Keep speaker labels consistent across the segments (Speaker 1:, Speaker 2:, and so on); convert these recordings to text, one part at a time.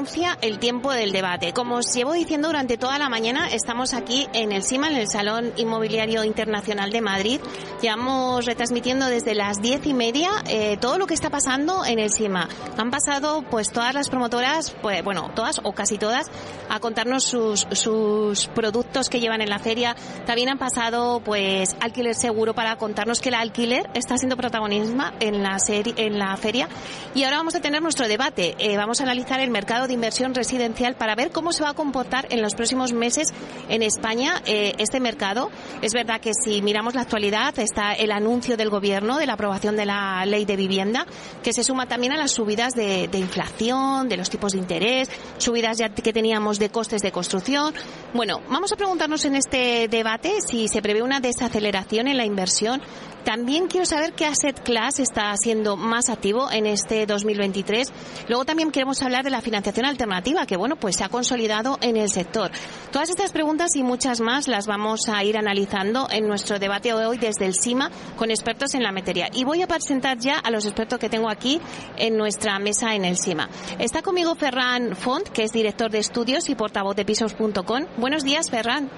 Speaker 1: Anuncia el tiempo del debate. Como os llevo diciendo durante toda la mañana, estamos aquí en el CIMA, en el Salón Inmobiliario Internacional de Madrid. Llevamos retransmitiendo desde las diez y media eh, todo lo que está pasando en el CIMA. Han pasado pues todas las promotoras, pues bueno, todas o casi todas, a contarnos sus, sus productos que llevan en la feria. También han pasado pues alquiler seguro para contarnos que el alquiler está siendo protagonismo en la serie, en la feria. Y ahora vamos a tener nuestro debate. Eh, vamos a analizar el mercado de inversión residencial para ver cómo se va a comportar en los próximos meses en España eh, este mercado. Es verdad que si miramos la actualidad está el anuncio del gobierno de la aprobación de la ley de vivienda que se suma también a las subidas de, de inflación, de los tipos de interés, subidas ya que teníamos de costes de construcción. Bueno, vamos a preguntarnos en este debate si se prevé una desaceleración en la inversión también quiero saber qué asset class está siendo más activo en este 2023. Luego también queremos hablar de la financiación alternativa, que bueno, pues se ha consolidado en el sector. Todas estas preguntas y muchas más las vamos a ir analizando en nuestro debate hoy desde el CIMA con expertos en la materia. Y voy a presentar ya a los expertos que tengo aquí en nuestra mesa en el CIMA. Está conmigo Ferran Font, que es director de estudios y portavoz de pisos.com. Buenos días, Ferran.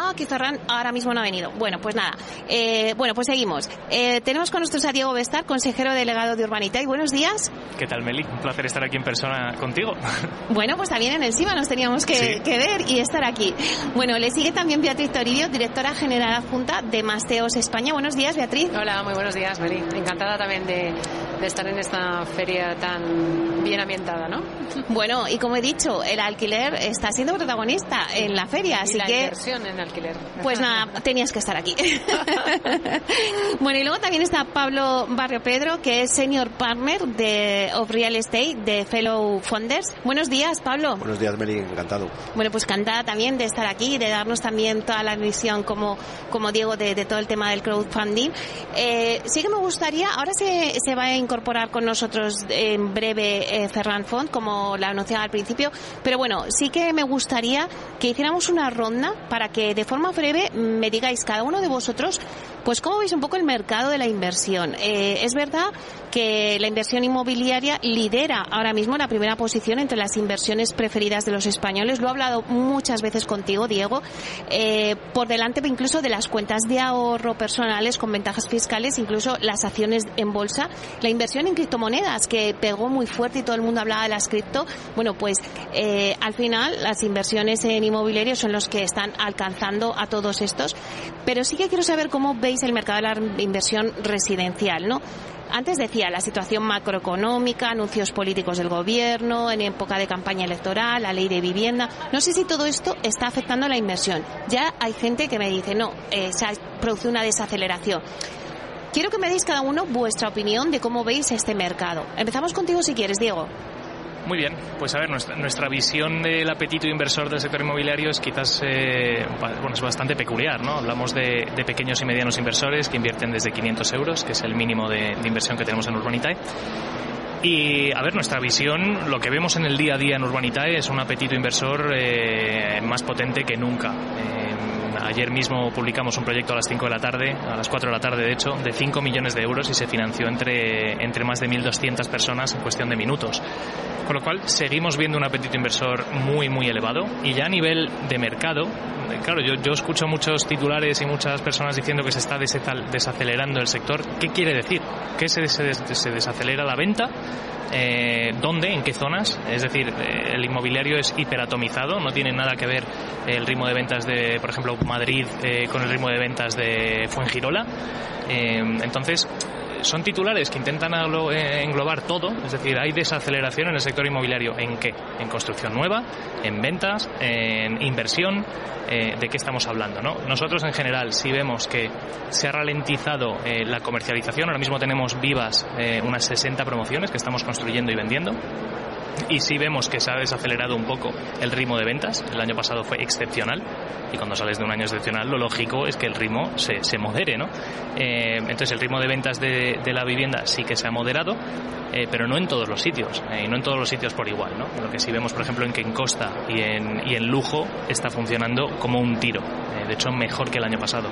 Speaker 1: Ah, que Ferran ahora mismo no ha venido. Bueno, pues nada. Eh, bueno, pues seguimos. Eh, tenemos con nosotros a Diego Bestar, consejero delegado de Urbanita. Y buenos días.
Speaker 2: ¿Qué tal, Meli? Un placer estar aquí en persona contigo.
Speaker 1: Bueno, pues también en el CIMA nos teníamos que, ver y estar aquí. Bueno, le sigue también Beatriz Toribio, directora general adjunta de Masteos España. Buenos días, Beatriz.
Speaker 3: Hola, muy buenos días, Meli. Encantada también de, de estar en esta feria tan bien ambientada, ¿no?
Speaker 1: Bueno, y como he dicho, el alquiler está siendo protagonista en la feria, así
Speaker 3: y la
Speaker 1: que...
Speaker 3: inversión en alquiler.
Speaker 1: Pues nada, tenías que estar aquí. bueno, y luego también está Pablo Barrio Pedro, que es Senior Partner de of Real Estate de Fellow Funders. Buenos días, Pablo.
Speaker 4: Buenos días, Meli, encantado.
Speaker 1: Bueno, pues encantada también de estar aquí y de darnos también toda la visión como, como Diego de, de todo el tema del crowdfunding. Eh, sí que me gustaría, ahora se, se va a incorporar con nosotros en breve eh, Ferran Font, como la anunciaba al principio, pero bueno, sí que me gustaría que hiciéramos una ronda para que de forma breve me digáis cada uno de vosotros, pues cómo veis un poco el mercado de la inversión. Eh, es verdad que la inversión inmobiliaria lidera ahora mismo la primera posición entre las inversiones preferidas de los españoles. Lo he hablado muchas veces contigo, Diego, eh, por delante incluso de las cuentas de ahorro personales con ventajas fiscales, incluso las acciones en bolsa. La inversión en criptomonedas, que pegó muy fuerte y todo el mundo hablaba de las cripto, bueno, pues eh, al final las inversiones en inmobiliario son los que están alcanzando a todos estos. Pero sí que quiero saber cómo el mercado de la inversión residencial, ¿no? Antes decía la situación macroeconómica, anuncios políticos del gobierno, en época de campaña electoral, la ley de vivienda. No sé si todo esto está afectando la inversión. Ya hay gente que me dice, no, eh, se ha producido una desaceleración. Quiero que me deis cada uno vuestra opinión de cómo veis este mercado. Empezamos contigo si quieres, Diego.
Speaker 2: Muy bien, pues a ver, nuestra, nuestra visión del apetito inversor del sector inmobiliario es quizás eh, bueno, es bastante peculiar, ¿no? Hablamos de, de, pequeños y medianos inversores que invierten desde 500 euros, que es el mínimo de, de inversión que tenemos en Urbanitae. Y a ver, nuestra visión, lo que vemos en el día a día en Urbanitae es un apetito inversor eh, más potente que nunca. Eh, Ayer mismo publicamos un proyecto a las 5 de la tarde, a las 4 de la tarde de hecho, de 5 millones de euros y se financió entre, entre más de 1.200 personas en cuestión de minutos. Con lo cual seguimos viendo un apetito inversor muy, muy elevado y ya a nivel de mercado, claro, yo, yo escucho muchos titulares y muchas personas diciendo que se está desacelerando el sector. ¿Qué quiere decir? ¿Que se, se, se desacelera la venta? Eh, dónde, en qué zonas. Es decir, eh, el inmobiliario es hiperatomizado, no tiene nada que ver el ritmo de ventas de, por ejemplo, Madrid eh, con el ritmo de ventas de Fuengirola. Eh, entonces, son titulares que intentan englobar todo, es decir, hay desaceleración en el sector inmobiliario. ¿En qué? En construcción nueva, en ventas, en inversión. Eh, ¿De qué estamos hablando? ¿no? Nosotros, en general, si vemos que se ha ralentizado eh, la comercialización, ahora mismo tenemos vivas eh, unas 60 promociones que estamos construyendo y vendiendo. Y sí vemos que se ha desacelerado un poco el ritmo de ventas. El año pasado fue excepcional y cuando sales de un año excepcional lo lógico es que el ritmo se, se modere, ¿no? Eh, entonces el ritmo de ventas de, de, la vivienda sí que se ha moderado, eh, pero no en todos los sitios eh, y no en todos los sitios por igual, ¿no? Lo que sí vemos, por ejemplo, en que en Costa y en, y en Lujo está funcionando como un tiro, de hecho mejor que el año pasado.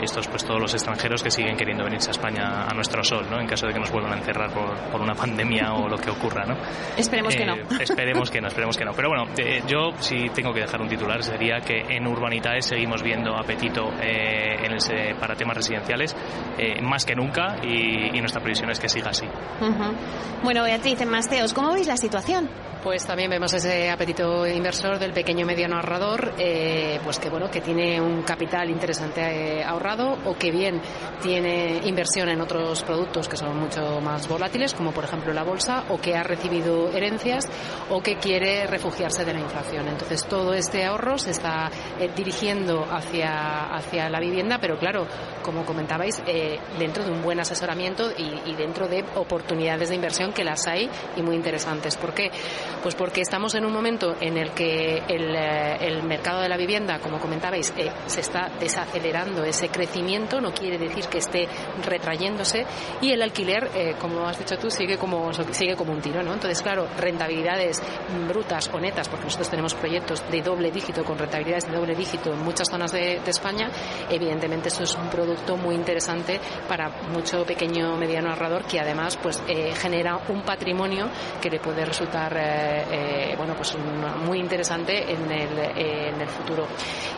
Speaker 2: Estos pues todos los extranjeros que siguen queriendo venirse a España a nuestro sol, ¿no? En caso de que nos vuelvan a encerrar por, por una pandemia o lo que ocurra, ¿no?
Speaker 1: Esperemos eh, que no.
Speaker 2: esperemos que no, esperemos que no. Pero bueno, eh, yo si tengo que dejar un titular sería que en Urbanitae seguimos viendo apetito eh, en ese, para temas residenciales más que nunca y, y, nuestra previsión es que siga así.
Speaker 1: Uh -huh. Bueno, Beatriz, en Masteos, ¿cómo veis la situación?
Speaker 3: Pues también vemos ese apetito inversor del pequeño mediano ahorrador, eh, pues que bueno, que tiene un capital interesante eh, ahorrado o que bien tiene inversión en otros productos que son mucho más volátiles, como por ejemplo la bolsa, o que ha recibido herencias o que quiere refugiarse de la inflación. Entonces todo este ahorro se está eh, dirigiendo hacia, hacia la vivienda, pero claro, como comentabais, eh, dentro de un buen asesoramiento y, dentro de oportunidades de inversión que las hay y muy interesantes. ¿Por qué? Pues porque estamos en un momento en el que el, eh, mercado de la vivienda, como comentabais, se está desacelerando ese crecimiento, no quiere decir que esté retrayéndose, y el alquiler, como has dicho tú, sigue como, sigue como un tiro, ¿no? Claro, rentabilidades brutas o netas, porque nosotros tenemos proyectos de doble dígito, con rentabilidades de doble dígito en muchas zonas de, España, evidentemente esto es un producto muy interesante para mucho pequeño mediano ahorrador que además pues eh, genera un patrimonio que le puede resultar eh, bueno, pues muy interesante en el, eh, en el futuro.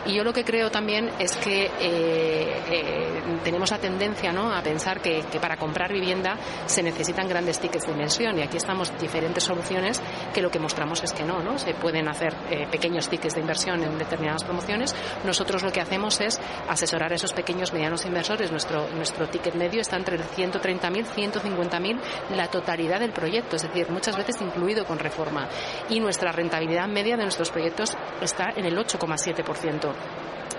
Speaker 3: Y yo lo que creo también es que eh, tenemos la tendencia ¿no? a pensar que, que, para comprar vivienda se necesitan grandes tickets de inversión y aquí estamos diferentes soluciones que lo que mostramos es que no, ¿no? se pueden hacer pequeños tickets de inversión en determinadas promociones. Nosotros lo que hacemos es asesorar a esos pequeños medianos inversores. Nuestro, nuestro ticket medio está entre 130.000 150.000 la totalidad del proyecto, es decir, muchas veces incluido con reforma y nuestra rentabilidad media de nuestros proyectos está en el 8,7%.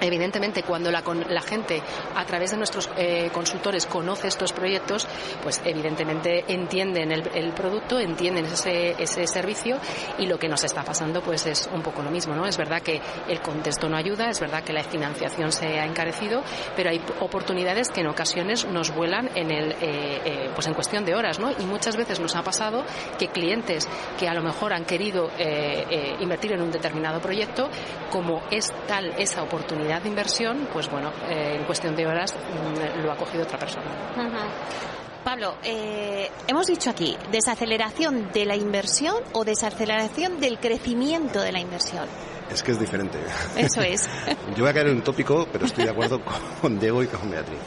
Speaker 3: Evidentemente, cuando la, la, gente a través de nuestros eh, consultores conoce estos proyectos, pues evidentemente entienden el, producto, entienden ese, ese, servicio y lo que nos está pasando pues es un poco lo mismo, ¿no? Es verdad que el contexto no ayuda, es verdad que la financiación se ha encarecido, pero hay oportunidades que en ocasiones nos vuelan en el, eh, eh, pues en cuestión de horas, ¿no? Y muchas veces nos ha pasado que clientes que a lo mejor han querido eh, invertir en un determinado proyecto, como es tal esa oportunidad de inversión, pues bueno, eh, en cuestión de horas mmm, lo ha cogido otra persona.
Speaker 1: Uh -huh. Pablo, eh, hemos dicho aquí, desaceleración de la inversión o desaceleración del crecimiento de la inversión.
Speaker 4: Es que es diferente.
Speaker 1: Eso es.
Speaker 4: Yo voy a caer en un tópico, pero estoy de acuerdo con Diego y con Beatriz.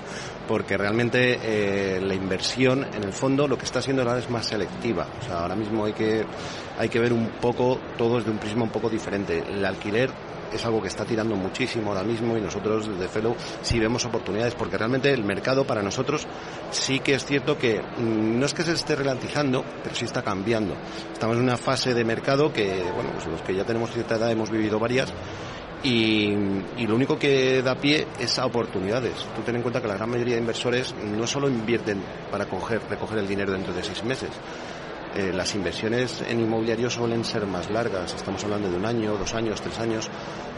Speaker 4: Porque realmente eh, la inversión, en el fondo, lo que está siendo ahora es más selectiva. O sea, ahora mismo hay que, hay que ver un poco, todo desde un prisma un poco diferente. El alquiler es algo que está tirando muchísimo ahora mismo y nosotros desde Fellow sí vemos oportunidades porque realmente el mercado para nosotros sí que es cierto que no es que se esté ralentizando, pero sí está cambiando. Estamos en una fase de mercado que, bueno, pues los que ya tenemos cierta edad hemos vivido varias y, lo único que da pie es a oportunidades. Tú ten en cuenta que la gran mayoría de inversores no solo invierten para coger, recoger el dinero dentro de seis meses, eh, las inversiones en inmobiliario suelen ser más largas, estamos hablando de un año, dos años, tres años,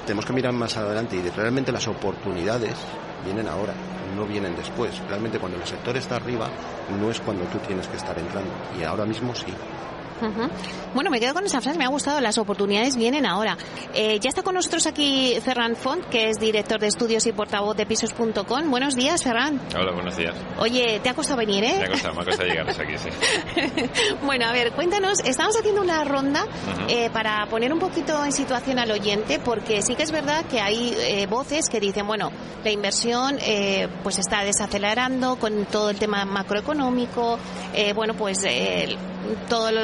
Speaker 4: tenemos que mirar más adelante y realmente las oportunidades vienen ahora, no vienen después. Realmente cuando el sector está arriba no es cuando tú tienes que estar entrando y ahora mismo sí.
Speaker 1: Uh -huh. Bueno, me quedo con esa frase, me ha gustado, las oportunidades vienen ahora. Eh, ya está con nosotros aquí Ferran Font, que es director de estudios y portavoz de pisos.com. Buenos días, Ferran.
Speaker 5: Hola, buenos días.
Speaker 1: Oye, ¿te ha costado venir, eh?
Speaker 5: Me ha costado, me ha costado llegar hasta aquí, sí.
Speaker 1: bueno, a ver, cuéntanos, estamos haciendo una ronda uh -huh. eh, para poner un poquito en situación al oyente, porque sí que es verdad que hay eh, voces que dicen, bueno, la inversión eh, pues está desacelerando con todo el tema macroeconómico, eh, bueno, pues todo lo,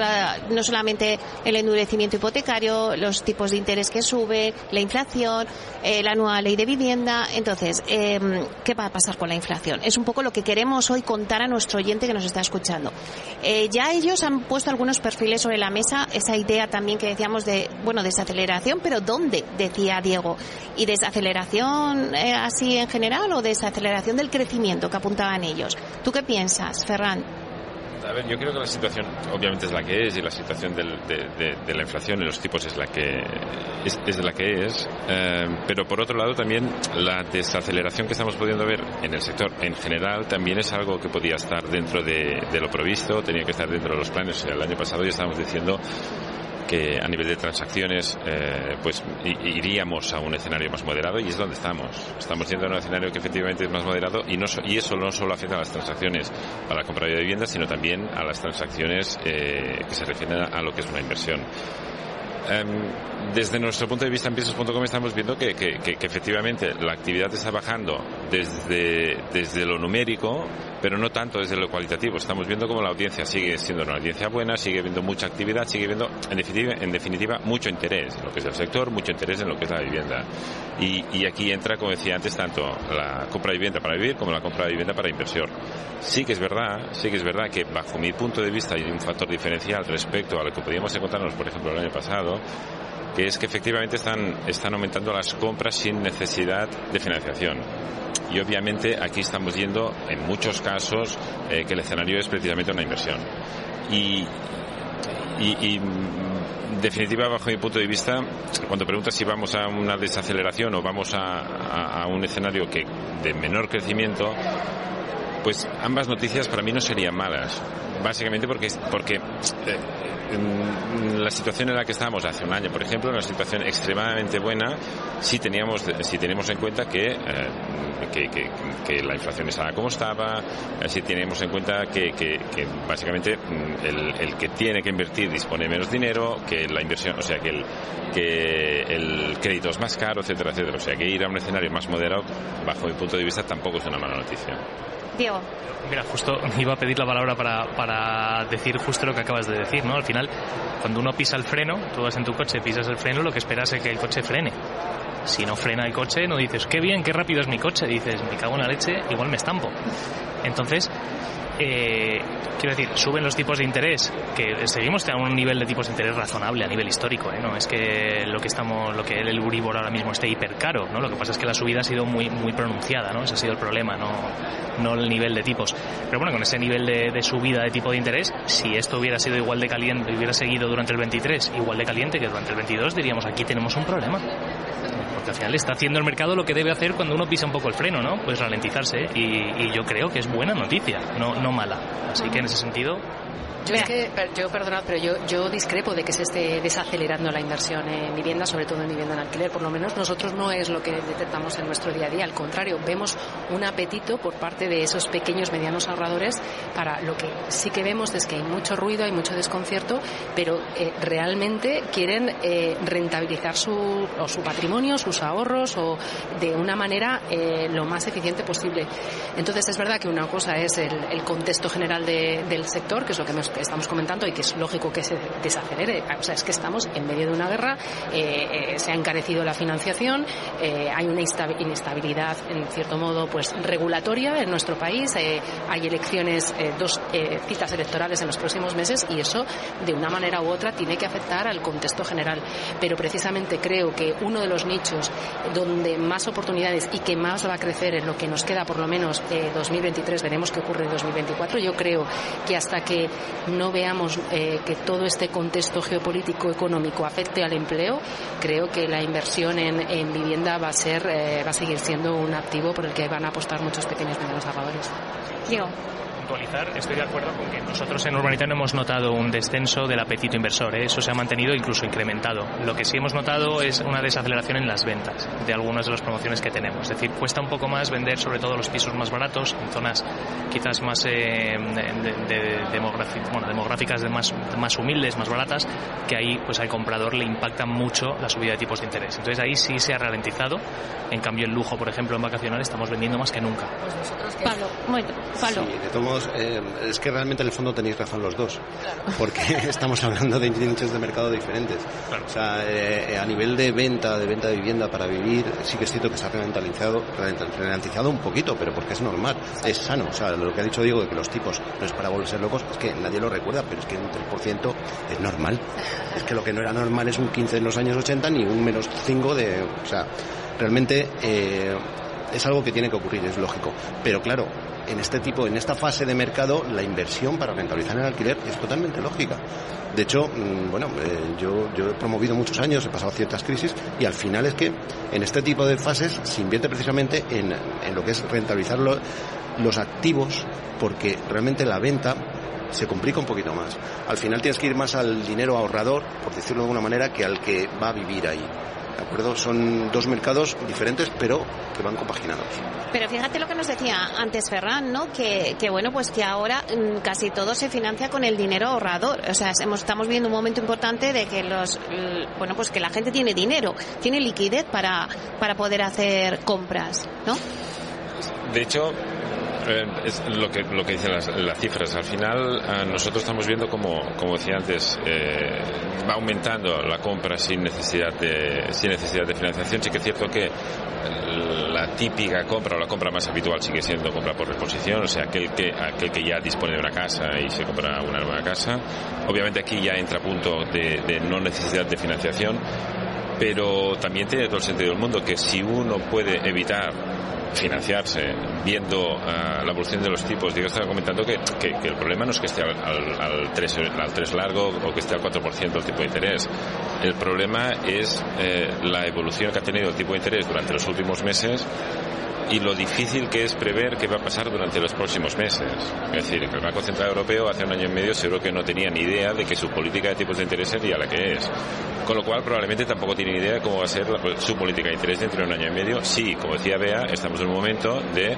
Speaker 1: no solamente el endurecimiento hipotecario, los tipos de interés que sube, la inflación, eh, la nueva ley de vivienda. Entonces, eh, ¿qué va a pasar con la inflación? Es un poco lo que queremos hoy contar a nuestro oyente que nos está escuchando. Eh, ya ellos han puesto algunos perfiles sobre la mesa, esa idea también que decíamos de, bueno, desaceleración, pero ¿dónde? Decía Diego. ¿Y desaceleración eh, así en general o desaceleración del crecimiento que apuntaban ellos? ¿Tú qué piensas, Ferran?
Speaker 5: A ver, yo creo que la situación obviamente es la que es y la situación del, de, la inflación y los tipos es la que es, es la que es, eh, pero por otro lado también la desaceleración que estamos pudiendo ver en el sector en general también es algo que podía estar dentro de, de lo previsto, tenía que estar dentro de los planes. El año pasado ya estábamos diciendo que a nivel de transacciones eh, pues iríamos a un escenario más moderado y es donde estamos. Estamos yendo a un escenario que efectivamente es más moderado y, no, y eso no solo afecta a las transacciones para la compra de viviendas, sino también a las transacciones eh, que se refieren a lo que es una inversión. Um, desde nuestro punto de vista en pisos.com estamos viendo que, que, que, que, efectivamente la actividad está bajando desde, desde lo numérico, pero no tanto desde lo cualitativo. Estamos viendo como la audiencia sigue siendo una audiencia buena, sigue viendo mucha actividad, sigue viendo en definitiva, en definitiva mucho interés en lo que es el sector, mucho interés en lo que es la vivienda. Y, y aquí entra, como decía antes, tanto la compra de vivienda para vivir como la compra de vivienda para inversión. Sí que es verdad, sí que es verdad que bajo mi punto de vista hay un factor diferencial respecto a lo que podíamos encontrarnos, por ejemplo, el año pasado, que es que efectivamente están, están aumentando las compras sin necesidad de financiación. Y obviamente aquí estamos yendo, en muchos casos, eh, que el escenario es precisamente una inversión. Y, y, en definitiva, bajo mi punto de vista, cuando preguntas si vamos a una desaceleración o vamos a, a, a un escenario que de menor crecimiento, pues ambas noticias para mí no serían malas. Básicamente porque, porque eh, la situación en la que estábamos hace un año, por ejemplo, una situación extremadamente buena si teníamos, si tenemos en cuenta que, eh, que, que, que, la inflación estaba como estaba, eh, si tenemos en cuenta que, básicamente mm, el, el, que tiene que invertir dispone menos dinero, que la inversión, o sea, que el, que el crédito es más caro, etcétera, etcétera. O sea, que ir a un escenario más moderado, bajo mi punto de vista, tampoco es una mala noticia.
Speaker 1: Diego.
Speaker 2: Mira, justo iba a pedir la palabra para, para decir justo lo que acabas de decir, ¿no? Al final, cuando uno pisa el freno, tú vas en tu coche, pisas el freno, lo que esperas es que el coche frene. Si no frena el coche, no dices, qué bien, qué rápido es mi coche. Dices, me cago en la leche, igual me estampo. Entonces, eh, quiero decir, suben los tipos de interés, que seguimos a un nivel de tipos de interés razonable a nivel histórico, ¿eh? no es que lo que estamos, lo que el Euribor ahora mismo esté hiper caro, ¿no? Lo que pasa es que la subida ha sido muy muy pronunciada, ¿no? Ese ha sido el problema, no, no el nivel de tipos. Pero bueno, con ese nivel de, de subida de tipo de interés, si esto hubiera sido igual de caliente, hubiera seguido durante el 23 igual de caliente que durante el 22, diríamos aquí tenemos un problema porque al final está haciendo el mercado lo que debe hacer cuando uno pisa un poco el freno, ¿no? Pues ralentizarse y, y yo creo que es buena noticia, no, no mala. Así que en ese sentido
Speaker 3: yo es que, yo perdonad, pero yo, yo discrepo de que se esté desacelerando la inversión en vivienda, sobre todo en vivienda en alquiler. Por lo menos nosotros no es lo que detectamos en nuestro día a día. Al contrario, vemos un apetito por parte de esos pequeños, medianos ahorradores para lo que sí que vemos es que hay mucho ruido, hay mucho desconcierto, pero eh, realmente quieren eh, rentabilizar su, o su patrimonio, sus ahorros o de una manera eh, lo más eficiente posible. Entonces es verdad que una cosa es el, el contexto general de, del sector, que es lo que nos estamos comentando y que es lógico que se desacelere. O sea, es que estamos en medio de una guerra, eh, eh, se ha encarecido la financiación, eh, hay una inestabilidad, en cierto modo, pues regulatoria en nuestro país, hay elecciones, dos citas electorales en los próximos meses y eso, de una manera u otra, tiene que afectar al contexto general. Pero precisamente creo que uno de los nichos donde más oportunidades y que más va a crecer en lo que nos queda, por lo menos 2023, veremos qué ocurre en 2024, yo creo que hasta que no veamos eh, que todo este contexto geopolítico económico afecte al empleo, creo que la inversión en, en vivienda va a ser eh, va a seguir siendo un activo por el que van a apostar muchos pequeños y medianos ahorradores.
Speaker 1: Diego
Speaker 2: puntualizar, estoy de acuerdo con que nosotros en Urbanitario hemos notado un descenso del apetito inversor, ¿eh? eso se ha mantenido incluso incrementado. Lo que sí hemos notado es una desaceleración en las ventas de algunas de las promociones que tenemos, es decir, cuesta un poco más vender sobre todo los pisos más baratos en zonas quizás más eh, de, de, demográficas, bueno, demográficas de más, más humildes, más baratas, que ahí pues al comprador le impacta mucho la subida de tipos de interés. Entonces ahí sí se ha ralentizado, en cambio el lujo, por ejemplo, en vacacional estamos vendiendo más que nunca.
Speaker 1: Pues nosotros Pablo, bueno, Pablo.
Speaker 4: Sí, de eh, es que realmente en el fondo tenéis razón los dos, claro. porque estamos hablando de nichos de mercado diferentes. Claro. O sea, eh, a nivel de venta, de venta de vivienda para vivir, sí que es cierto que se ha ralentizado, ralentizado un poquito, pero porque es normal, es sano. O sea, lo que ha dicho Diego de que los tipos no es para volverse locos, es que nadie lo recuerda, pero es que un 3% es normal. Es que lo que no era normal es un 15 en los años 80 ni un menos 5 de... O sea, realmente... Eh, es algo que tiene que ocurrir, es lógico. Pero claro, en este tipo, en esta fase de mercado, la inversión para rentabilizar el alquiler es totalmente lógica. De hecho, mm, bueno, eh, yo, he promovido muchos años, he pasado ciertas crisis y al final es que en este tipo de fases se invierte precisamente en, en lo que es rentabilizar los activos porque realmente la venta se complica un poquito más. Al final tienes que ir más al dinero ahorrador, por decirlo de alguna manera, que al que va a vivir ahí. ¿De acuerdo? Son dos mercados diferentes, pero que van compaginados.
Speaker 1: Pero fíjate lo que nos decía antes Ferran, ¿no? Que, que bueno, pues que ahora mm, casi todo se financia con el dinero ahorrador. O sea, estamos viendo un momento importante de que los, bueno, pues que la gente tiene dinero, tiene liquidez para, para poder hacer compras, ¿no?
Speaker 5: De hecho, eh, es lo que lo que dicen las, cifras. Al final eh, nosotros estamos viendo como como decía antes eh, va aumentando la compra sin necesidad de sin necesidad de financiación. Sí que es cierto que la típica compra o la compra más habitual sigue siendo compra por reposición, o sea aquel que aquel que ya dispone de una casa y se compra una nueva casa. Obviamente aquí ya entra punto de, de no necesidad de financiación pero también tiene todo el sentido del mundo que si uno puede evitar financiarse viendo uh, la evolución de los tipos. Digo, estaba comentando que, que, que, el problema no es que esté al, al, al, 3, al 3 largo o que esté al 4% el tipo de interés. El problema es eh, la evolución que ha tenido el tipo de interés durante los últimos meses y lo difícil que es prever qué va a pasar durante los próximos meses. Es decir, que el Banco Central Europeo hace un año y medio seguro que no tenía ni idea de que su política de tipos de interés sería la que es. Con lo cual probablemente tampoco tiene idea de cómo va a ser su política de interés dentro de un año y medio. Sí, como decía Bea, estamos en un momento de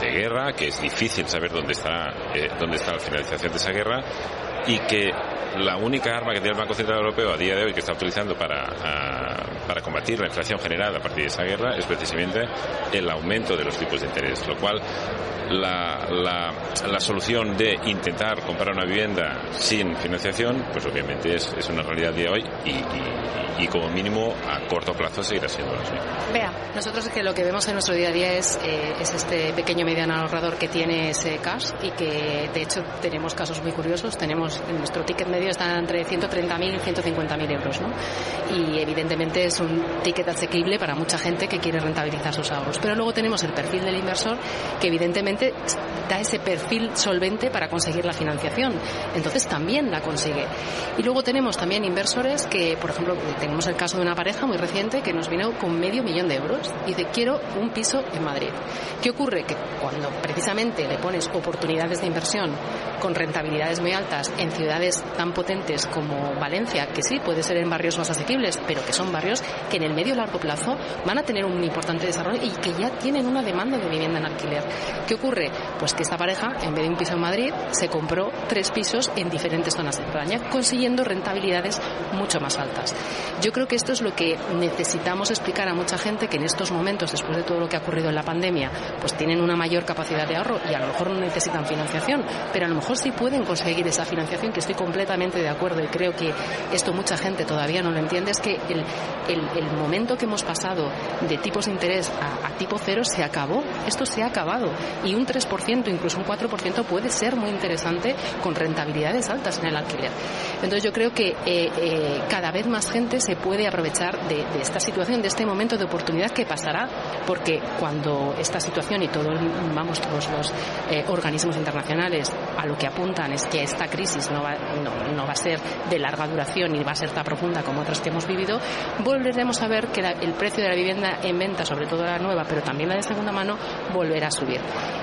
Speaker 5: de guerra, que es difícil saber dónde está, eh, dónde está la finalización de esa guerra y que la única arma que tiene el Banco Central Europeo a día de hoy que está utilizando para, uh, para combatir la inflación generada a partir de esa guerra es precisamente el aumento de los tipos de interés, lo cual la, la, solución de intentar comprar una vivienda sin financiación, pues obviamente es, es una realidad de hoy y, y, como mínimo a corto plazo seguirá siendo así.
Speaker 3: Vea, nosotros que lo que vemos en nuestro día a día es, eh, es este pequeño mediano ahorrador que tiene ese cash y que de hecho tenemos casos muy curiosos, tenemos en nuestro ticket medio está entre 130.000 y 150.000 euros, ¿no? Y evidentemente es un ticket asequible para mucha gente que quiere rentabilizar sus ahorros. Pero luego tenemos el perfil del inversor que evidentemente da ese perfil solvente para conseguir la financiación. Entonces también la consigue. Y luego tenemos también inversores que, por ejemplo, tenemos el caso de una pareja muy reciente que nos vino con medio millón de euros y dice, quiero un piso en Madrid. ¿Qué ocurre? Que cuando precisamente le pones oportunidades de inversión con rentabilidades muy altas en ciudades tan potentes como Valencia, que sí puede ser en barrios más asequibles, pero que son barrios que en el medio largo plazo van a tener un importante desarrollo y que ya tienen una demanda de vivienda en alquiler. ¿Qué ocurre? Pues que esta pareja, en vez de un piso en Madrid, se compró tres pisos en diferentes zonas de España, consiguiendo rentabilidades mucho más altas. Yo creo que esto es lo que necesitamos explicar a mucha gente que en estos momentos, después de todo lo que ha ocurrido en la pandemia, pues tienen una mayor capacidad de ahorro y a lo mejor no necesitan financiación, pero a lo mejor sí pueden conseguir esa financiación, que estoy completamente de acuerdo y creo que esto mucha gente todavía no lo entiende, es que el, el, momento que hemos pasado de tipos de interés a, a tipo cero se acabó, esto se ha acabado. Y un 3%, incluso un 4% puede ser muy interesante con rentabilidades altas en el alquiler. Entonces yo creo que eh, eh, cada vez más gente se puede aprovechar de, de, esta situación, de este momento de oportunidad que pasará, porque cuando esta situación y todo, vamos, todos los eh, organismos internacionales a lo que apuntan es que esta crisis no va, no, no va a ser de larga duración ni va a ser tan profunda como otras que hemos vivido, volveremos a ver que la, el precio de la vivienda en venta, sobre todo la nueva, pero también la de segunda mano, volverá a subir.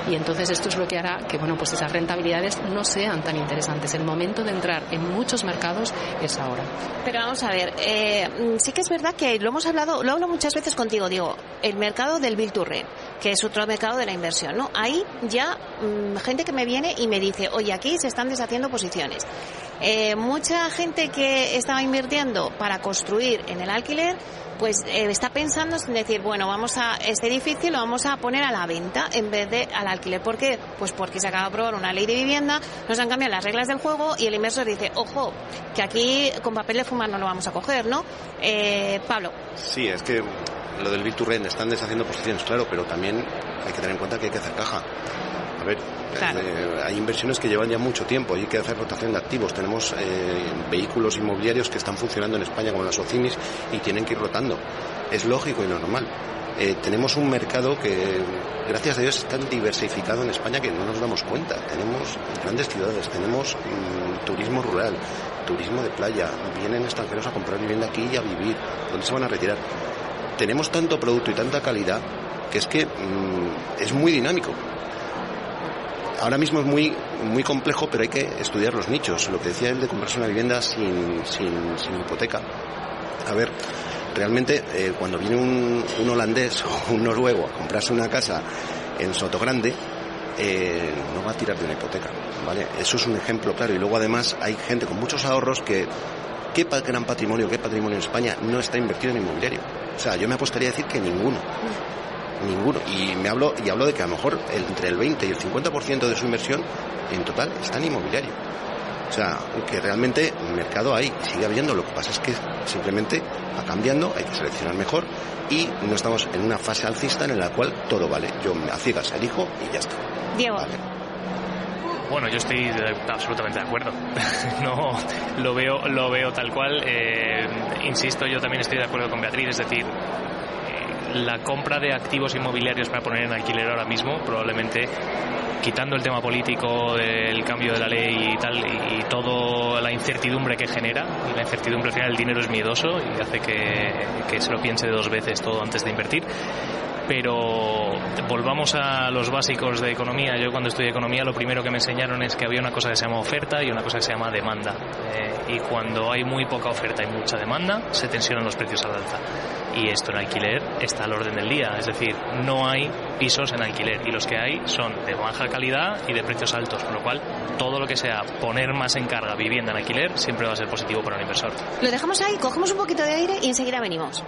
Speaker 3: Y entonces esto es lo que hará que bueno, pues esas rentabilidades no sean tan interesantes. El momento de entrar en muchos mercados es ahora.
Speaker 1: Pero vamos a ver, eh, sí que es verdad que lo hemos hablado, lo hablo muchas veces contigo, digo, el mercado del Bill to Rent, que es otro mercado de la inversión, ¿no? Ahí ya mmm, gente que me viene y me dice, oye, aquí se están deshaciendo posiciones. Eh, mucha gente que estaba invirtiendo para construir en el alquiler pues eh, está pensando en decir, bueno, vamos a este edificio lo vamos a poner a la venta en vez de al alquiler. ¿Por qué? Pues porque se acaba de aprobar una ley de vivienda, nos han cambiado las reglas del juego y el inversor dice, ojo, que aquí con papel de fumar no lo vamos a coger, ¿no? Eh, Pablo.
Speaker 4: Sí, es que lo del Virturrent están deshaciendo posiciones, claro, pero también hay que tener en cuenta que hay que hacer caja. A ver, claro. eh, hay inversiones que llevan ya mucho tiempo y hay que hacer rotación de activos. Tenemos eh, vehículos inmobiliarios que están funcionando en España como las OCIMIS y tienen que ir rotando. Es lógico y normal. eh, tenemos un mercado que, gracias a Dios, es tan diversificado en España que no nos damos cuenta. Tenemos grandes ciudades, tenemos mm, turismo rural, turismo de playa, vienen extranjeros a comprar vivienda aquí y a vivir. ¿Dónde se van a retirar? Tenemos tanto producto y tanta calidad que es que mm, es muy dinámico. Ahora mismo es muy, muy complejo, pero hay que estudiar los nichos. Lo que decía él de comprarse una vivienda sin, sin, hipoteca. A ver, realmente eh, cuando viene un, un, holandés o un noruego a comprarse una casa en Sotogrande, eh, no va a tirar de una hipoteca, ¿vale? Eso es un ejemplo claro. Y luego además hay gente con muchos ahorros que ¿qué gran patrimonio, qué patrimonio en España no está invertido en inmobiliario? O sea, yo me apostaría a decir que ninguno. Ninguno. Y me hablo, y hablo de que a lo mejor entre el 20 y el 50% de su inversión en total está en inmobiliario. O sea, que realmente mercado hay, sigue habiendo. Lo que pasa es que simplemente va cambiando, hay que seleccionar mejor y no estamos en una fase alcista en la cual todo vale. Yo a ciegas elijo y ya está.
Speaker 1: Diego.
Speaker 4: Vale.
Speaker 2: Bueno, yo estoy absolutamente de acuerdo. no lo veo, lo veo tal cual. Eh, insisto, yo también estoy de acuerdo con Beatriz, es decir, eh, la compra de activos inmobiliarios para poner en alquiler ahora mismo probablemente quitando el tema político del cambio de la ley y tal y toda la incertidumbre que genera y la incertidumbre al final el dinero es miedoso y hace que, que se lo piense dos veces todo antes de invertir pero volvamos a los básicos de economía. Yo cuando estudié economía lo primero que me enseñaron es que había una cosa que se llama oferta y una cosa que se llama demanda. Eh, y cuando hay muy poca oferta y mucha demanda, se tensionan los precios al alza. Y esto en alquiler está al orden del día. Es decir, no hay pisos en alquiler y los que hay son de baja calidad y de precios altos, con lo cual todo lo que sea poner más en carga vivienda en alquiler siempre va a ser positivo para un inversor.
Speaker 1: Lo dejamos ahí, cogemos un poquito de aire y enseguida venimos.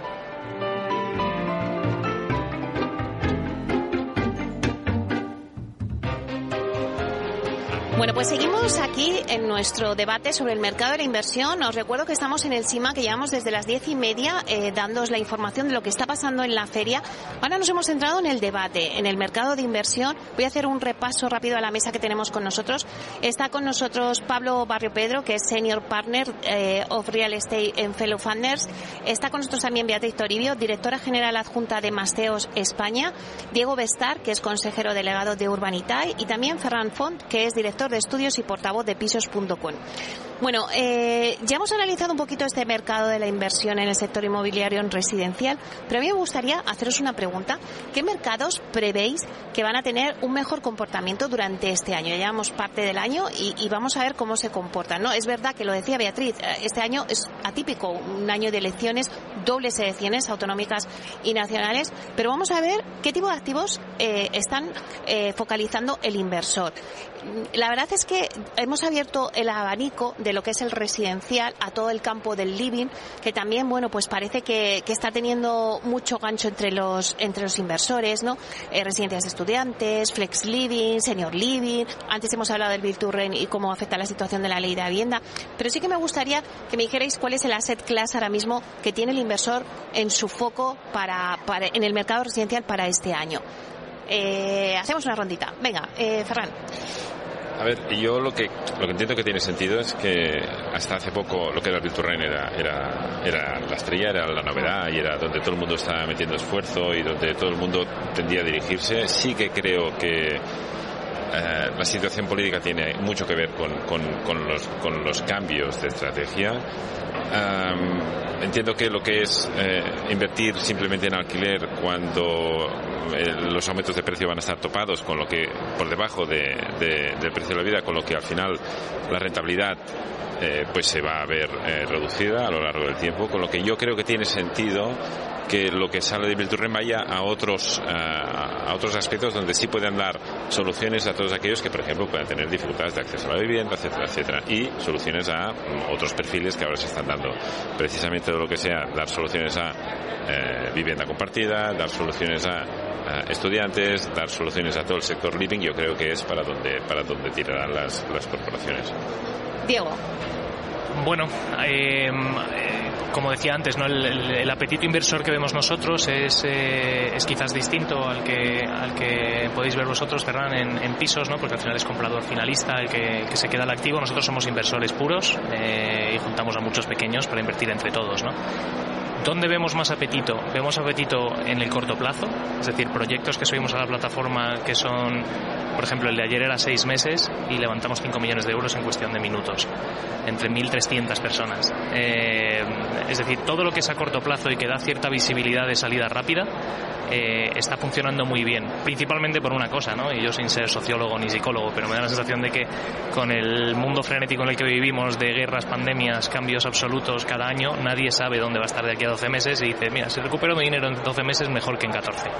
Speaker 1: Bueno, pues seguimos aquí en nuestro debate sobre el mercado de la inversión. Os recuerdo que estamos en el CIMA, que llevamos desde las diez y media eh, dándoos la información de lo que está pasando en la feria. Ahora nos hemos centrado en el debate, en el mercado de inversión. Voy a hacer un repaso rápido a la mesa que tenemos con nosotros. Está con nosotros Pablo Barrio Pedro, que es Senior Partner eh, of Real Estate en Fellow Funders. Está con nosotros también Beatriz Toribio, Directora General Adjunta de Masteos España. Diego Bestar, que es consejero delegado de Urbanitae. Y también Ferran Font, que es director de estudios y portavoz de pisos.com. Bueno, eh, ya hemos analizado un poquito este mercado de la inversión en el sector inmobiliario en residencial, pero a mí me gustaría haceros una pregunta. ¿Qué mercados prevéis que van a tener un mejor comportamiento durante este año? Ya llevamos parte del año y, vamos a ver cómo se comportan. ¿no? Es verdad que lo decía Beatriz, este año es atípico, un año de elecciones, dobles elecciones autonómicas y nacionales, pero vamos a ver qué tipo de activos eh, están eh, focalizando el inversor. La verdad es que hemos abierto el abanico de lo que es el residencial a todo el campo del living, que también, bueno, pues parece que, que está teniendo mucho gancho entre los, entre los inversores, ¿no? Eh, residencias de estudiantes, flex living, senior living. Antes hemos hablado del Virturren y cómo afecta la situación de la ley de vivienda. Pero sí que me gustaría que me dijerais cuál es el asset class ahora mismo que tiene el inversor en su foco para, para en el mercado residencial para este año. Eh, hacemos una rondita. Venga, eh, Ferran.
Speaker 5: A ver, yo lo que, lo que entiendo que tiene sentido es que hasta hace poco lo que era Virturrain era, era, era la estrella, era la novedad y era donde todo el mundo estaba metiendo esfuerzo y donde todo el mundo tendía a dirigirse. Sí que creo que eh, la situación política tiene mucho que ver con, con, los, con los cambios de estrategia. Um, entiendo que lo que es eh, invertir simplemente en alquiler cuando eh, los aumentos de precio van a estar topados con lo que por debajo de, de, del precio de la vida, con lo que al final la rentabilidad pues se va a ver reducida a lo largo del tiempo, con lo que yo creo que tiene sentido que lo que sale de Bilturren vaya a otros a, a otros aspectos donde sí puedan dar soluciones a todos aquellos que por ejemplo puedan tener dificultades de acceso a la vivienda etcétera etcétera y soluciones a mm, otros perfiles que ahora se están dando. Precisamente de lo que sea dar soluciones a eh, vivienda compartida dar soluciones a, a, estudiantes dar soluciones a todo el sector living yo creo que es para donde para donde tirarán las, las corporaciones.
Speaker 1: Diego.
Speaker 2: Bueno, eh, como decía antes, ¿no? El, el, apetito inversor que vemos nosotros es, eh, es quizás distinto al que, al que podéis ver vosotros, Ferran, en, pisos, ¿no? porque al final es comprador finalista el que, que se queda al activo. Nosotros somos inversores puros eh, y juntamos a muchos pequeños para invertir entre todos. ¿no? ¿Dónde vemos más apetito? Vemos apetito en el corto plazo, es decir, proyectos que subimos a la plataforma que son, por ejemplo, el de ayer era seis meses y levantamos 5 millones de euros en cuestión de minutos, entre 1.300 personas. Eh, es decir, todo lo que es a corto plazo y que da cierta visibilidad de salida rápida, eh, está funcionando muy bien, principalmente por una cosa, ¿no? Y yo sin ser sociólogo ni psicólogo, pero me da la sensación de que con el mundo frenético en el que vivimos, de guerras, pandemias, cambios absolutos cada año, nadie sabe dónde va a estar de aquí a 12 meses y dice, mira, si recupero mi dinero en 12 meses, mejor que en 14.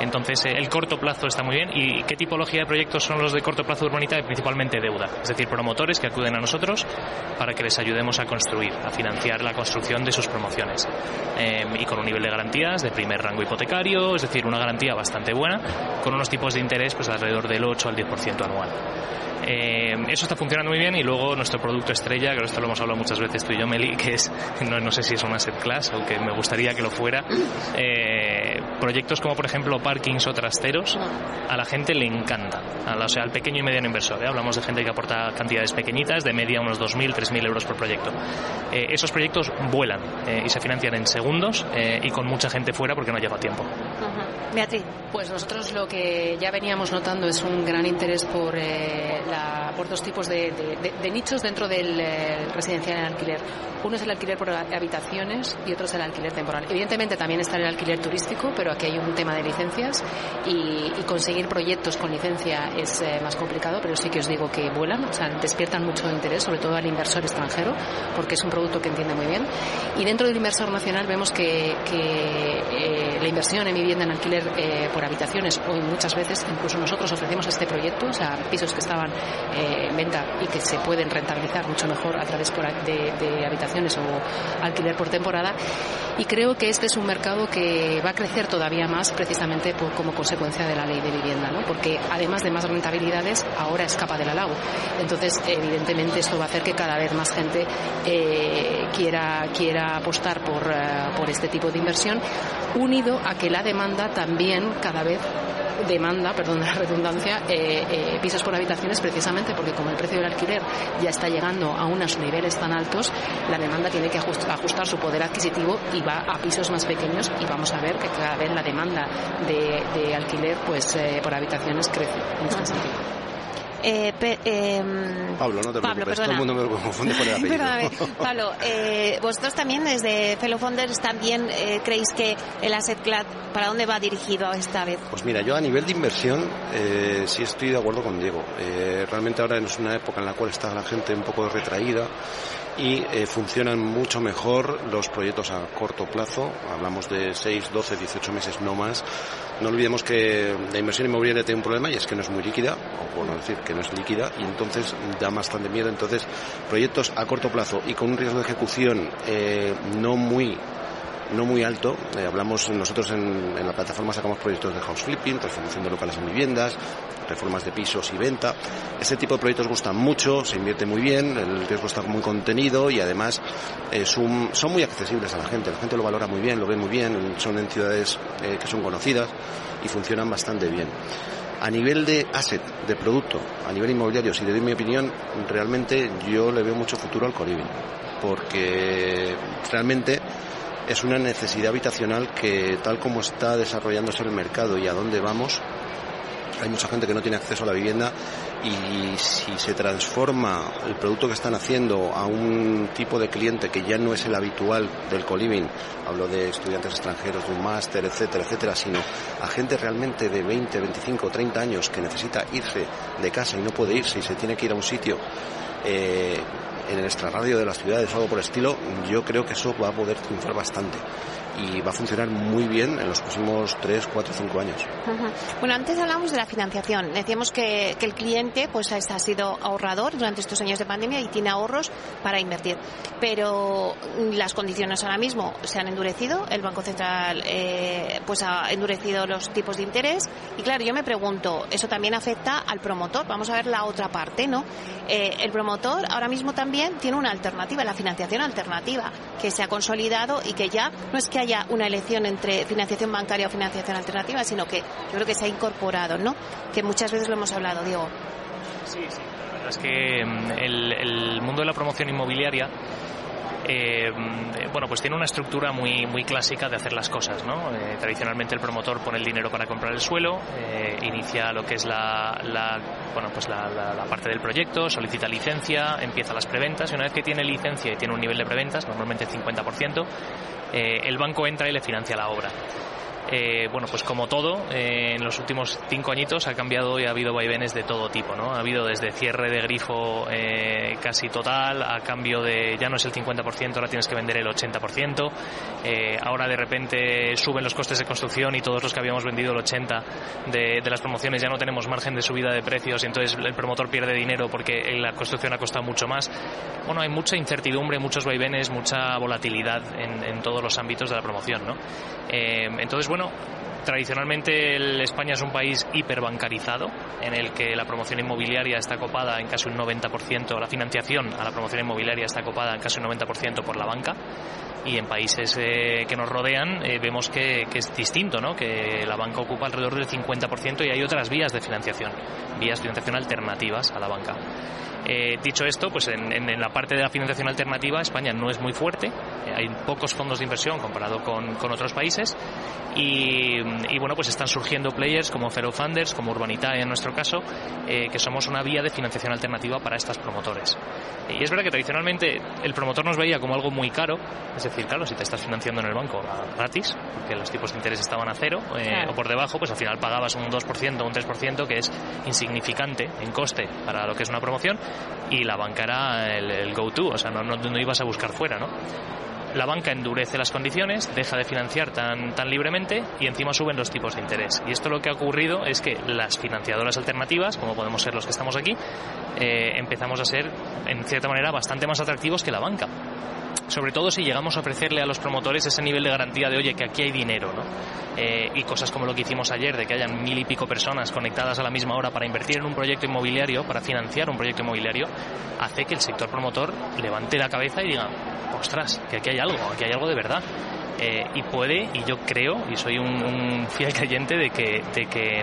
Speaker 2: Entonces, eh, el corto plazo está muy bien. ¿Y qué tipología de proyectos son los de corto plazo urbanita? Principalmente deuda, es decir, promotores que acuden a nosotros para que les ayudemos a construir, a financiar la construcción de sus promociones. Eh, y con un nivel de garantías de primer rango hipotecario, es decir, una garantía bastante buena, con unos tipos de interés pues alrededor del 8 al 10% anual. Eh, eso está funcionando muy bien y luego nuestro producto estrella, que esto lo hemos hablado muchas veces tú y yo, Meli, que es, no, no sé si es una set class o que me gustaría que lo fuera, eh, proyectos como por ejemplo parkings o trasteros, a la gente le encanta, a o sea, al pequeño y mediano inversor. ¿eh? Hablamos de gente que aporta cantidades pequeñitas, de media unos 2.000, 3.000 euros por proyecto. Eh, esos proyectos vuelan eh, y se financian en segundos eh, y con mucha gente fuera porque no lleva tiempo.
Speaker 1: Beatriz.
Speaker 3: Pues nosotros lo que ya veníamos notando es un gran interés por, eh, por dos tipos de, nichos dentro del eh, residencial en alquiler. Uno es el alquiler por habitaciones y otro es el alquiler temporal. Evidentemente también está el alquiler turístico, pero aquí hay un tema de licencias y, conseguir proyectos con licencia es eh, más complicado, pero sí que os digo que vuelan, o sea, despiertan mucho interés, sobre todo al inversor extranjero, porque es un producto que entiende muy bien. Y dentro del inversor nacional vemos que, eh, la inversión en vivienda en alquiler eh, por habitaciones, o muchas veces incluso nosotros ofrecemos este proyecto, o sea, pisos que estaban eh, en venta y que se pueden rentabilizar mucho mejor a través de, de habitaciones o alquiler por temporada. Y creo que este es un mercado que va a crecer todavía más precisamente por- como consecuencia de la ley de vivienda, ¿no? porque además de más rentabilidades, ahora escapa del alago. Entonces, evidentemente, esto va a hacer que cada vez más gente eh, quiera, quiera apostar por, eh, por este tipo de inversión, unido a que la demanda también cada vez demanda, perdón la redundancia, eh, eh, pisos por habitaciones precisamente porque como el precio del alquiler ya está llegando a unos niveles tan altos, la demanda tiene que ajust- ajustar su poder adquisitivo y va a pisos más pequeños y vamos a ver que cada vez la demanda de, de alquiler pues eh, por habitaciones crece en este sentido.
Speaker 1: Eh, pe- em,
Speaker 4: Pablo, no te
Speaker 1: Pablo,
Speaker 4: preocupes, todo el mundo me lo confunde por el apellido.
Speaker 1: Pablo, eh, vosotros también desde Fellow Founders también eh, creéis que el asset class para dónde va dirigido esta vez?
Speaker 4: Pues mira, yo a nivel de inversión eh, sí estoy de acuerdo con Diego. Eh, realmente ahora es una época en la cual está la gente un poco retraída y eh, funcionan mucho mejor los proyectos a corto plazo. Hablamos de 6, 12, 18 meses, no más. No olvidemos que la inversión inmobiliaria tiene un problema y es que no es muy líquida, o por no decir que no es líquida, y entonces da bastante miedo. Entonces, proyectos a corto plazo y con un riesgo de ejecución eh, no muy no muy alto. Eh, hablamos nosotros en, la plataforma sacamos proyectos de house flipping, transformación de locales en viviendas, reformas de pisos y venta. Este tipo de proyectos gustan mucho, se invierte muy bien, el riesgo está muy contenido y además eh, son, muy accesibles a la gente. La gente lo valora muy bien, lo ve muy bien, son en ciudades eh, que son conocidas y funcionan bastante bien. A nivel de asset, de producto, a nivel inmobiliario, si le doy mi opinión, realmente yo le veo mucho futuro al Coribin, porque realmente es una necesidad habitacional que tal como está desarrollándose el mercado y a dónde vamos, hay mucha gente que no tiene acceso a la vivienda y si se transforma el producto que están haciendo a un tipo de cliente que ya no es el habitual del coliving, hablo de estudiantes extranjeros, de un máster, etcétera, etcétera, sino a gente realmente de 20, 25, 30 años que necesita irse de casa y no puede irse y se tiene que ir a un sitio eh, en el extrarradio de las ciudades o algo por estilo, yo creo que eso va a poder triunfar bastante y va a funcionar muy bien en los próximos 3, 4, 5 años.
Speaker 1: Bueno, antes hablamos de la financiación. Decíamos que, que el cliente pues ha ha sido ahorrador durante estos años de pandemia y tiene ahorros para invertir. Pero mm, las condiciones ahora mismo se han endurecido. El Banco Central eh, pues ha endurecido los tipos de interés. Y claro, yo me pregunto, eso también afecta al promotor. Vamos a ver la otra parte, ¿no? Eh, el promotor ahora mismo también tiene una alternativa, la financiación alternativa, que se ha consolidado y que ya no es que haya una elección entre financiación bancaria o financiación alternativa, sino que yo creo que se ha incorporado, ¿no? Que muchas veces lo hemos hablado, Diego.
Speaker 2: Sí, sí. La verdad es que mm, el mundo de la promoción inmobiliaria eh, bueno, pues tiene una estructura muy, muy clásica de hacer las cosas, ¿no? Eh, tradicionalmente el promotor pone el dinero para comprar el suelo, eh, inicia lo que es la, bueno, pues la, la, parte del proyecto, solicita licencia, empieza las preventas y una vez que tiene licencia y tiene un nivel de preventas, normalmente el 50%, el banco entra y le financia la obra. Eh, bueno, pues como todo, eh, en los últimos cinco añitos ha cambiado y ha habido vaivenes de todo tipo, ¿no? Ha habido desde cierre de grifo eh, casi total, a cambio de ya no es el 50%, ahora tienes que vender el 80%, ahora de repente suben los costes de construcción y todos los que habíamos vendido el 80% de, las promociones ya no tenemos margen de subida de precios y entonces el promotor pierde dinero porque la construcción ha costado mucho más. Bueno, hay mucha incertidumbre, muchos vaivenes, mucha volatilidad en, en todos los ámbitos de la promoción, ¿no? Entonces, bueno, tradicionalmente el España es un país hiperbancarizado en el que la promoción inmobiliaria está copada en casi un 90%, la financiación a la promoción inmobiliaria está copada en casi un 90% por la banca y en países eh, que nos rodean eh, vemos que, es distinto, ¿no? que la banca ocupa alrededor del 50% y hay otras vías de financiación, vías de financiación alternativas a la banca. Eh, dicho esto, pues en, la parte de la financiación alternativa España no es muy fuerte, eh, hay pocos fondos de inversión comparado con, otros países. Y, bueno, pues están surgiendo players como Fellow Funders, como Urbanitae en nuestro caso, eh, que somos una vía de financiación alternativa para estas promotores. Y es verdad que tradicionalmente el promotor nos veía como algo muy caro, es decir, claro, si te estás financiando en el banco gratis, porque los tipos de interés estaban a cero o por debajo, pues al final pagabas un 2% o un 3% que es insignificante en coste para lo que es una promoción y la banca era el, go-to, o sea, no, no, ibas a buscar fuera, ¿no? La banca endurece las condiciones, deja de financiar tan, tan libremente y encima suben los tipos de interés. Y esto lo que ha ocurrido es que las financiadoras alternativas, como podemos ser los que estamos aquí, eh, empezamos a ser, en cierta manera, bastante más atractivos que la banca sobre todo si llegamos a ofrecerle a los promotores ese nivel de garantía de, oye, que aquí hay dinero, ¿no? Eh, y cosas como lo que hicimos ayer, de que hayan mil y pico personas conectadas a la misma hora para invertir en un proyecto inmobiliario, para financiar un proyecto inmobiliario, hace que el sector promotor levante la cabeza y diga, ostras, que aquí hay algo, aquí hay algo de verdad. Eh, y puede, y yo creo, y soy un, fiel creyente de que, de que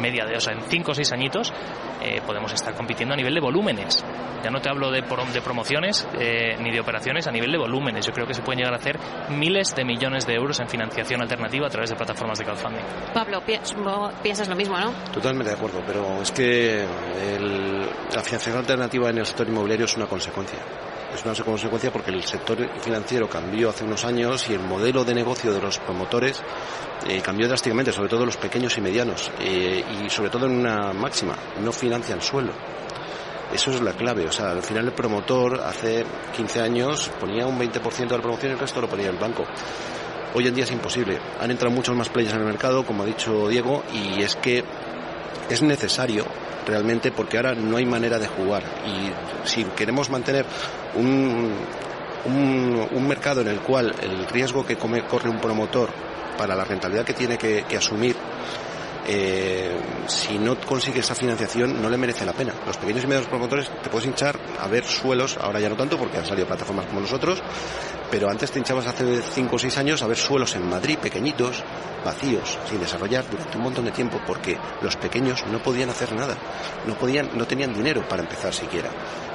Speaker 2: media de, o sea, en cinco o seis añitos eh, podemos estar compitiendo a nivel de volúmenes. Ya no te hablo de, de promociones eh, ni de operaciones, a nivel de volúmenes. Yo creo que se pueden llegar a hacer miles de millones de euros en financiación alternativa a través de plataformas de crowdfunding.
Speaker 1: Pablo, piensas lo mismo, ¿no?
Speaker 4: Totalmente de acuerdo, pero es que la financiación alternativa en el sector inmobiliario es una consecuencia es una consecuencia porque el sector financiero cambió hace unos años y el modelo de negocio de los promotores eh, cambió drásticamente, sobre todo los pequeños y medianos, eh, y sobre todo en una máxima, no financian suelo. Eso es la clave, o sea, al final el promotor hace 15 años ponía un 20% de la promoción y el resto lo ponía el banco. Hoy en día es imposible. Han entrado muchos más players en el mercado, como ha dicho Diego, y es que es necesario realmente porque ahora no hay manera de jugar. Y si queremos mantener un, un, mercado en el cual el riesgo que corre un promotor para la rentabilidad que tiene que, asumir, eh, si no consigue esa financiación no le merece la pena. Los pequeños y medios promotores te puedes hinchar a ver suelos, ahora ya no tanto porque han salido plataformas como nosotros, pero antes te hinchabas hace 5 o 6 años a ver suelos en Madrid pequeñitos, vacíos, sin desarrollar durante un montón de tiempo porque los pequeños no podían hacer nada, no podían, no tenían dinero para empezar siquiera.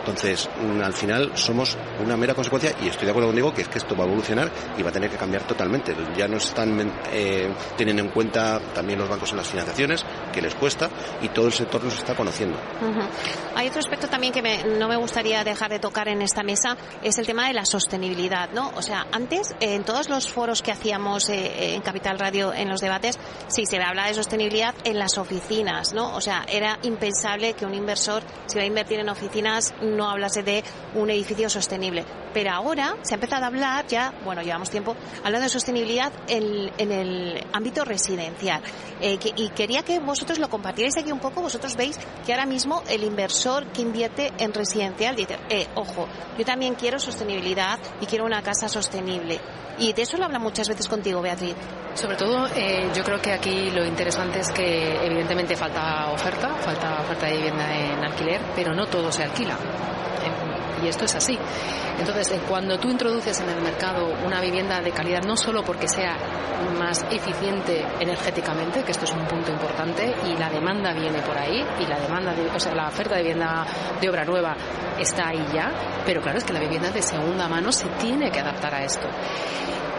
Speaker 4: Entonces, mm, al final somos una mera consecuencia y estoy de acuerdo contigo que es que esto va a evolucionar y va a tener que cambiar totalmente. Ya no están eh, teniendo en cuenta también los bancos en las financiaciones, que les cuesta, y todo el sector nos está conociendo.
Speaker 1: Hay otro aspecto también que no me gustaría dejar de tocar en esta mesa, es el tema de la sostenibilidad, ¿no? O sea, antes, en todos los foros que hacíamos eh, en Capital Radio en los debates, sí se habla de sostenibilidad en las oficinas, ¿no? O sea, era impensable que un inversor, si va a invertir en oficinas, no hablase de un edificio sostenible. Pero ahora se ha empezado a hablar, ya, bueno, llevamos tiempo, hablando de sostenibilidad en, el ámbito residencial. Eh, y quería que vosotros lo compartierais aquí un poco. Vosotros veis que ahora mismo el inversor que invierte en residencial dice, eh, ojo, yo también quiero sostenibilidad y quiero una casa sostenible. Y de eso lo habla muchas veces contigo, Beatriz.
Speaker 3: Sobre todo, eh, yo creo que aquí lo interesante es que evidentemente falta oferta, falta oferta de vivienda en alquiler, pero no todo se alquila en y esto es así. Entonces, eh, cuando tú introduces en el mercado una vivienda de calidad, no solo porque sea más eficiente energéticamente, que esto es un punto importante, y la demanda viene por ahí, y la demanda, de, o sea, la oferta de vivienda de obra nueva está ahí ya, pero claro, es que la vivienda de segunda mano se tiene que adaptar a esto.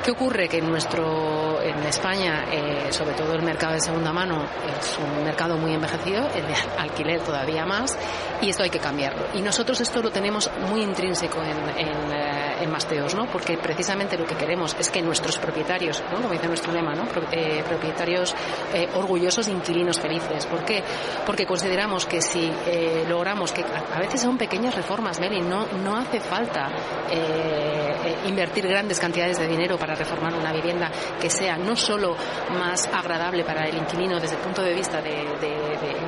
Speaker 3: ¿Qué ocurre? Que en nuestro, en España, eh, sobre todo el mercado de segunda mano, es un mercado muy envejecido, el de alquiler todavía más, y esto hay que cambiarlo. Y nosotros esto lo tenemos muy intrínseco en, en, eh, en Masteos, ¿no? Porque precisamente lo que queremos es que nuestros propietarios, ¿no? Como dice nuestro lema, ¿no? Eh, propietarios eh, orgullosos, inquilinos felices. ¿Por qué? Porque consideramos que si eh, logramos que a, veces son pequeñas reformas, Meli, no, no hace falta invertir grandes cantidades de dinero para reformar una vivienda que sea no solo más agradable para el inquilino desde el punto de vista de,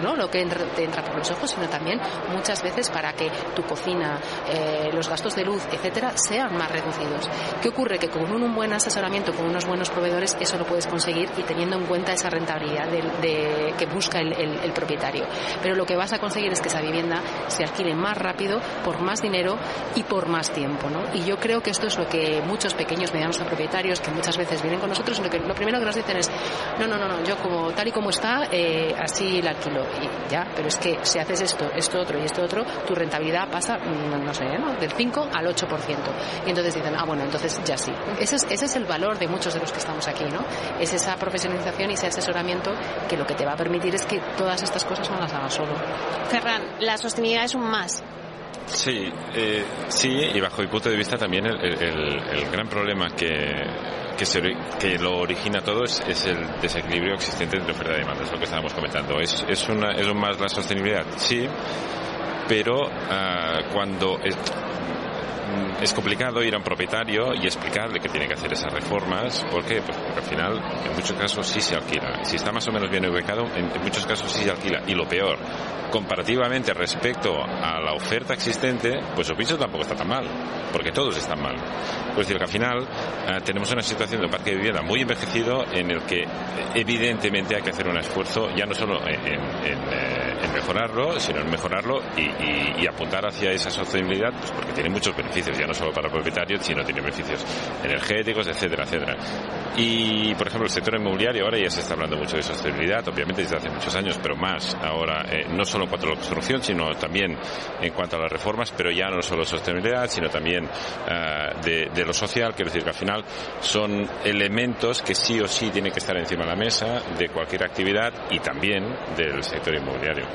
Speaker 3: ¿no? lo que te entra por los ojos, sino también muchas veces para que tu cocina, eh, los gastos de luz, etcétera, sean más reducidos. ¿Qué ocurre? Que con un buen asesoramiento, con unos buenos proveedores, eso lo puedes conseguir y teniendo en cuenta esa rentabilidad de, de que busca el, el, el propietario. Pero lo que vas a conseguir es que esa vivienda se alquile más rápido, por más dinero y por más tiempo. ¿no? Y yo creo que esto es lo que muchos pequeños medianos propietarios que muchas veces vienen con nosotros, lo, que, lo primero que nos dicen es, no, no, no, no yo como tal y como está, eh, así la alquilo. Y ya, pero es que si haces esto, esto otro y esto otro, tu rentabilidad pasa, mm, no sé, ¿no? del 5 al 8%. Y entonces dicen, ah, bueno, entonces ya sí. Ese es, ese es el valor de muchos de los que estamos aquí, ¿no? Es esa profesionalización y ese asesoramiento que lo que te va a permitir es que todas estas cosas no las hagas solo.
Speaker 1: Ferran, la sostenibilidad es un más.
Speaker 5: Sí, eh, sí, y bajo mi punto de vista también el, el, el gran problema que, que, se, que, lo origina todo es, es, el desequilibrio existente entre oferta y demanda, es lo que estábamos comentando. ¿Es, es, una, es un más la sostenibilidad? Sí, pero uh, cuando... Es, es complicado ir a un propietario y explicarle que tiene que hacer esas reformas. Pues porque al final, en muchos casos sí se alquila. Si está más o menos bien ubicado, en, muchos casos sí se alquila. Y lo peor, comparativamente respecto a la oferta existente, pues su piso tampoco está tan mal, porque todos están mal. Es decir, que al final eh, tenemos una situación de parque de vivienda muy envejecido en el que evidentemente hay que hacer un esfuerzo ya no solo en, en mejorarlo, sino en mejorarlo y, y, y, apuntar hacia esa sostenibilidad, pues porque tiene muchos beneficios, ya no solo para el propietario, sino tiene beneficios energéticos, etcétera, etcétera. Y, por ejemplo, el sector inmobiliario ahora ya se está hablando mucho de sostenibilidad, obviamente desde hace muchos años, pero más ahora, eh, no solo en cuanto a la construcción, sino también en cuanto a las reformas, pero ya no solo sostenibilidad, sino también de, de, lo social, quiero decir que al final son elementos que sí o sí tienen que estar encima de la mesa de cualquier actividad y también del sector inmobiliario.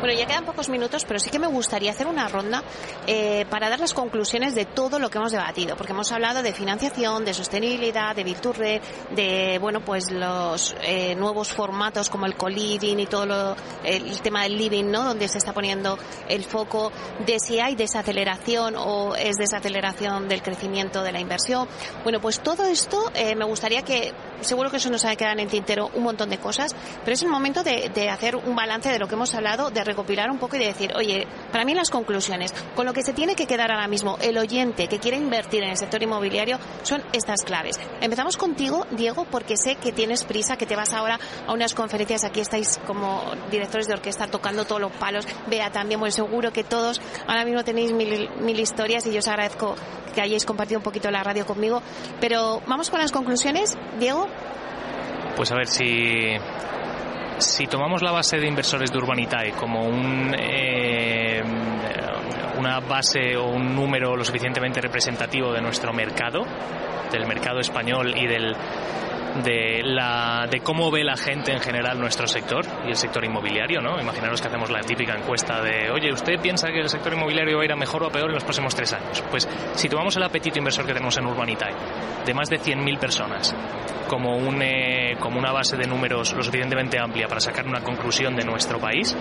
Speaker 1: Bueno, ya quedan pocos minutos, pero sí que me gustaría hacer una ronda eh, para dar las conclusiones de todo lo que hemos debatido, porque hemos hablado de financiación, de sostenibilidad, de Virturre, de bueno, pues los eh, nuevos formatos como el co-living y todo lo, el tema del living, ¿no? Donde se está poniendo el foco de si hay desaceleración o es desaceleración del crecimiento de la inversión. Bueno, pues todo esto eh, me gustaría que, seguro que eso nos ha quedado en el tintero un montón de cosas, pero es el momento de, de hacer un balance de lo que hemos hablado, de recopilar un poco y de decir, oye, para mí las conclusiones, con lo que se tiene que quedar ahora mismo el oyente que quiere invertir en el sector inmobiliario son estas claves. Empezamos contigo, Diego, porque sé que tienes prisa, que te vas ahora a unas conferencias, aquí estáis como directores de orquesta tocando todos los palos, vea también, pues seguro que todos ahora mismo tenéis mil, mil historias y yo os agradezco que hayáis compartido un poquito la radio conmigo, pero vamos con las conclusiones, Diego.
Speaker 2: Pues a ver si si tomamos la base de inversores de Urbanitae como un, eh, una base o un número lo suficientemente representativo de nuestro mercado, del mercado español y del, de, la, de cómo ve la gente en general nuestro sector y el sector inmobiliario, ¿no? Imaginaros que hacemos la típica encuesta de, oye, ¿usted piensa que el sector inmobiliario va a ir a mejor o a peor en los próximos tres años? Pues si tomamos el apetito inversor que tenemos en Urbanitae, de más de 100.000 personas, como, un, eh, como una base de números lo suficientemente amplia para sacar una conclusión de nuestro país,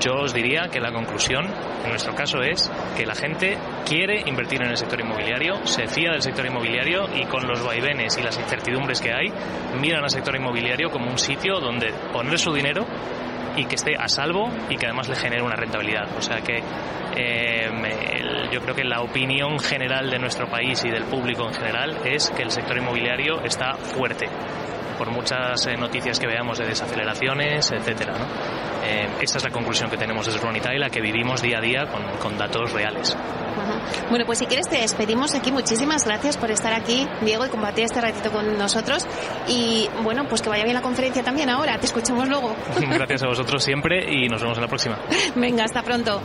Speaker 2: yo os diría que la conclusión, en nuestro caso, es que la gente quiere invertir en el sector inmobiliario, se fía del sector inmobiliario y con los vaivenes y las incertidumbres que hay, miran al sector inmobiliario como un sitio donde poner su dinero y que esté a salvo y que además le genere una rentabilidad. O sea que el, yo creo que la opinión general de nuestro país y del público en general es que el sector inmobiliario está fuerte por muchas eh, noticias que veamos de desaceleraciones, etcétera. ¿no? Eh, esa es la conclusión que tenemos desde Urbanita la que vivimos día a día con, con datos reales.
Speaker 1: Bueno, pues si quieres te despedimos aquí. Muchísimas gracias por estar aquí, Diego, y compartir este ratito con nosotros. Y bueno, pues que vaya bien la conferencia también ahora. Te escuchamos luego.
Speaker 2: Gracias a vosotros siempre y nos vemos en la próxima.
Speaker 1: Venga, hasta pronto.